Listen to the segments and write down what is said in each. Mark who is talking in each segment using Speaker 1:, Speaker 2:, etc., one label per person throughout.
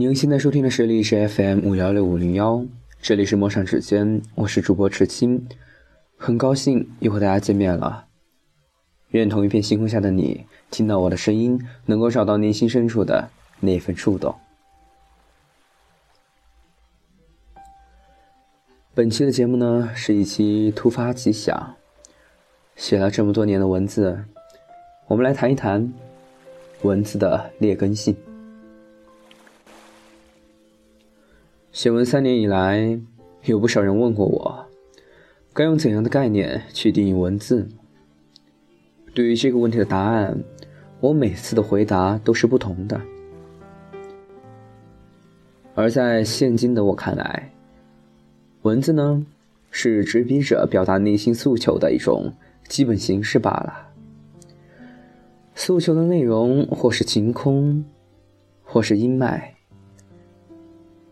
Speaker 1: 您现在收听的是历史 FM 五幺六五零幺，这里是陌上指尖，我是主播池青，很高兴又和大家见面了。愿同一片星空下的你，听到我的声音，能够找到内心深处的那份触动。本期的节目呢，是一期突发奇想，写了这么多年的文字，我们来谈一谈文字的劣根性。写文三年以来，有不少人问过我，该用怎样的概念去定义文字？对于这个问题的答案，我每次的回答都是不同的。而在现今的我看来，文字呢，是执笔者表达内心诉求的一种基本形式罢了。诉求的内容，或是晴空，或是阴霾。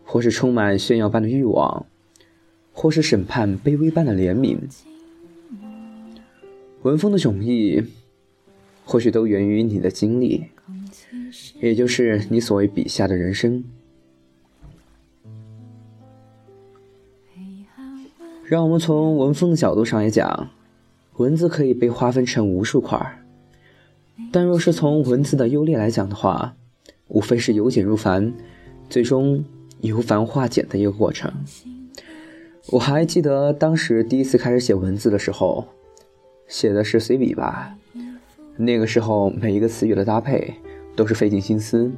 Speaker 1: 或是充满炫耀般的欲望，或是审判卑微般的怜悯，文风的迥异，或许都源于你的经历，也就是你所谓笔下的人生。让我们从文风的角度上来讲，文字可以被划分成无数块儿但若是从文字的优劣来讲的话，无非是由简入繁，最终。由繁化简的一个过程。我还记得当时第一次开始写文字的时候，写的是随笔吧。那个时候每一个词语的搭配都是费尽心思，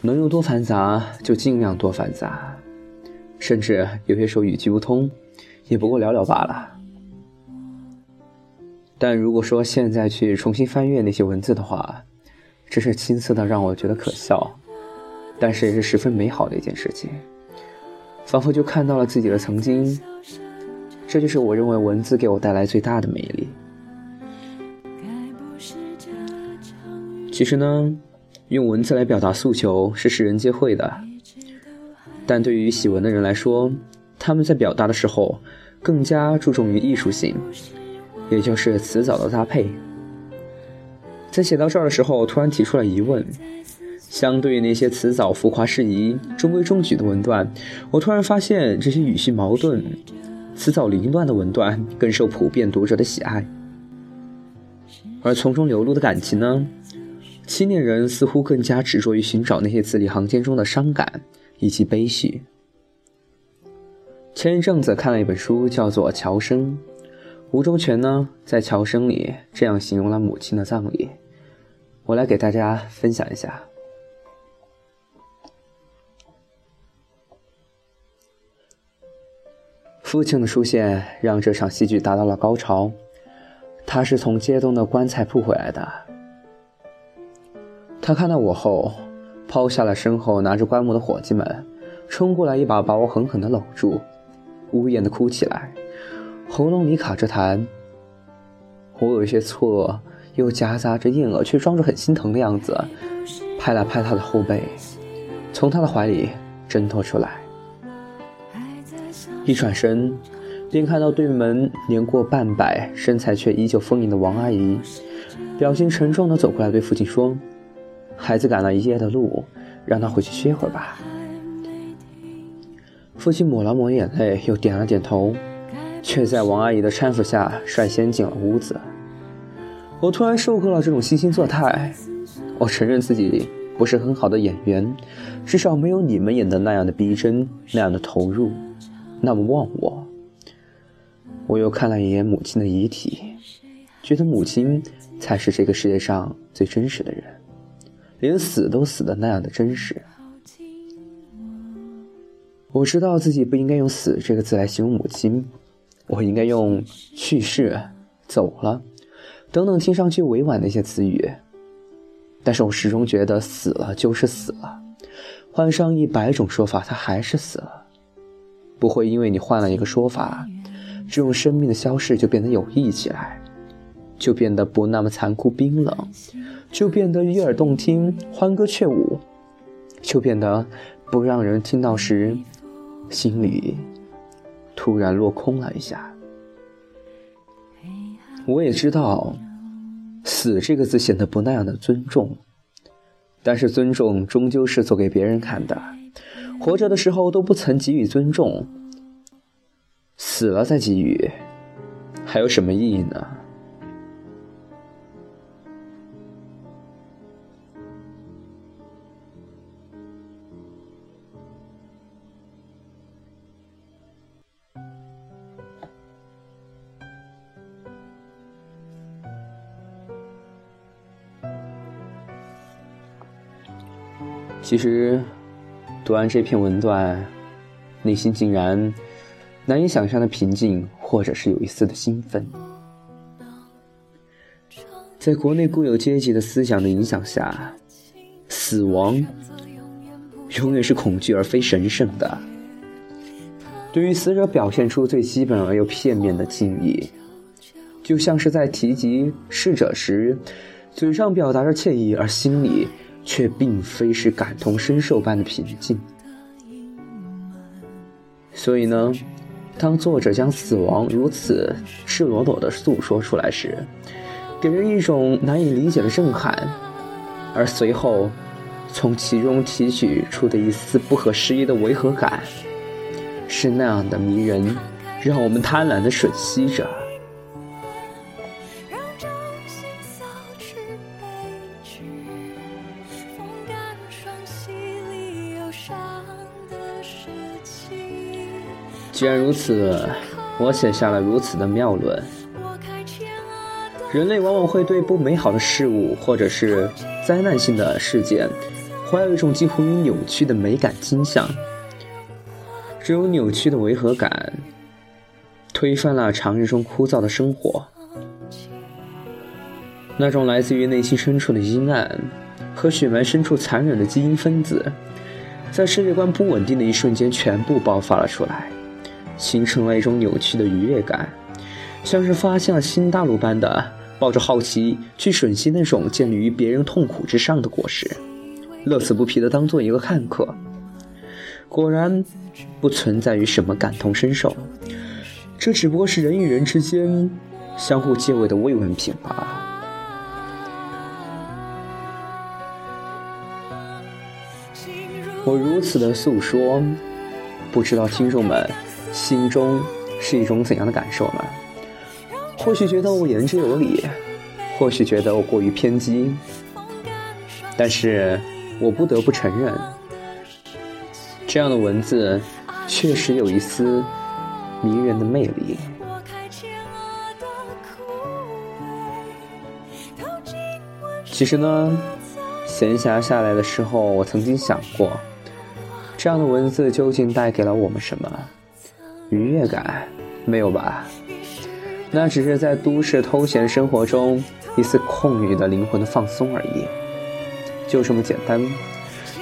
Speaker 1: 能有多繁杂就尽量多繁杂，甚至有些时候语句不通，也不过寥寥罢了。但如果说现在去重新翻阅那些文字的话，真是青涩的让我觉得可笑。但是也是十分美好的一件事情，仿佛就看到了自己的曾经。这就是我认为文字给我带来最大的魅力。其实呢，用文字来表达诉求是世人皆会的，但对于喜文的人来说，他们在表达的时候更加注重于艺术性，也就是词藻的搭配。在写到这儿的时候，突然提出了疑问。相对于那些词藻浮夸适宜、中规中矩的文段，我突然发现这些语序矛盾、词藻凌乱的文段更受普遍读者的喜爱。而从中流露的感情呢？青年人似乎更加执着于寻找那些字里行间中的伤感以及悲喜。前一阵子看了一本书，叫做《乔生》，吴忠全呢在《乔生》里这样形容了母亲的葬礼，我来给大家分享一下。父亲的出现让这场戏剧达到了高潮。他是从街东的棺材铺回来的。他看到我后，抛下了身后拿着棺木的伙计们，冲过来一把把我狠狠地搂住，呜咽地哭起来，喉咙里卡着痰。我有些错愕，又夹杂着厌恶，却装着很心疼的样子，拍了拍他的后背，从他的怀里挣脱出来。一转身，便看到对门年过半百、身材却依旧丰盈的王阿姨，表情沉重地走过来，对父亲说：“孩子赶了一夜的路，让他回去歇会儿吧。”父亲抹了抹眼泪，又点了点头，却在王阿姨的搀扶下率先进了屋子。我突然受够了这种惺惺作态，我承认自己不是很好的演员，至少没有你们演的那样的逼真，那样的投入。那么忘我，我又看了一眼母亲的遗体，觉得母亲才是这个世界上最真实的人，连死都死的那样的真实。我知道自己不应该用“死”这个字来形容母亲，我应该用“去世”“走了”等等听上去委婉的一些词语。但是我始终觉得死了就是死了，换上一百种说法，他还是死了。不会因为你换了一个说法，这种生命的消逝就变得有意义起来，就变得不那么残酷冰冷，就变得悦耳动听、欢歌雀舞，就变得不让人听到时心里突然落空了一下。我也知道，死这个字显得不那样的尊重，但是尊重终究是做给别人看的。活着的时候都不曾给予尊重，死了再给予，还有什么意义呢？其实，读完这篇文段，内心竟然难以想象的平静，或者是有一丝的兴奋。在国内固有阶级的思想的影响下，死亡永远是恐惧而非神圣的。对于死者表现出最基本而又片面的敬意，就像是在提及逝者时，嘴上表达着歉意，而心里。却并非是感同身受般的平静，所以呢，当作者将死亡如此赤裸裸地诉说出来时，给人一种难以理解的震撼，而随后从其中提取出的一丝不合时宜的违和感，是那样的迷人，让我们贪婪地吮吸着。既然如此，我写下了如此的妙论。人类往往会对不美好的事物，或者是灾难性的事件，怀有一种几乎于扭曲的美感倾向。只有扭曲的违和感，推翻了常人中枯燥的生活。那种来自于内心深处的阴暗和血脉深处残忍的基因分子，在世界观不稳定的一瞬间，全部爆发了出来。形成了一种扭曲的愉悦感，像是发现了新大陆般的，抱着好奇去吮吸那种建立于别人痛苦之上的果实，乐此不疲地当做一个看客。果然，不存在于什么感同身受，这只不过是人与人之间相互借位的慰问品罢了。我如此的诉说，不知道听众们。心中是一种怎样的感受呢？或许觉得我言之有理，或许觉得我过于偏激，但是我不得不承认，这样的文字确实有一丝迷人的魅力。其实呢，闲暇下来的时候，我曾经想过，这样的文字究竟带给了我们什么？愉悦感没有吧？那只是在都市偷闲生活中一丝空余的灵魂的放松而已，就这么简单。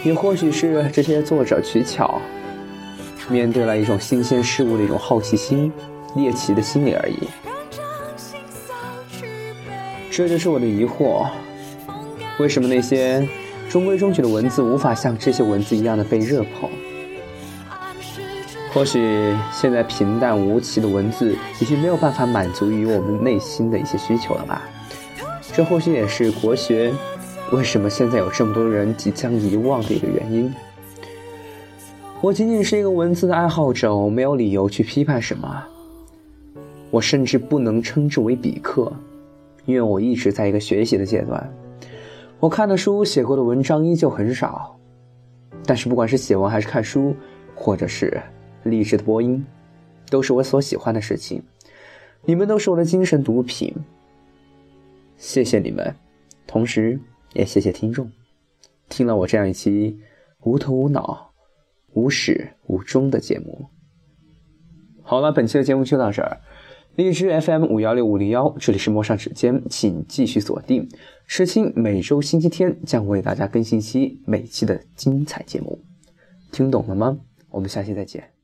Speaker 1: 也或许是这些作者取巧，面对了一种新鲜事物的一种好奇心、猎奇的心理而已。这就是我的疑惑：为什么那些中规中矩的文字无法像这些文字一样的被热捧？或许现在平淡无奇的文字已经没有办法满足于我们内心的一些需求了吧？这或许也是国学为什么现在有这么多人即将遗忘的一个原因。我仅仅是一个文字的爱好者，我没有理由去批判什么。我甚至不能称之为笔客，因为我一直在一个学习的阶段。我看的书、写过的文章依旧很少，但是不管是写文还是看书，或者是……励志的播音，都是我所喜欢的事情。你们都是我的精神毒品。谢谢你们，同时也谢谢听众，听了我这样一期无头无脑、无始无终的节目。好了，本期的节目就到这儿。荔枝 FM 五幺六五零幺，这里是陌上指尖，请继续锁定。诗青每周星期天将为大家更新期每期的精彩节目，听懂了吗？我们下期再见。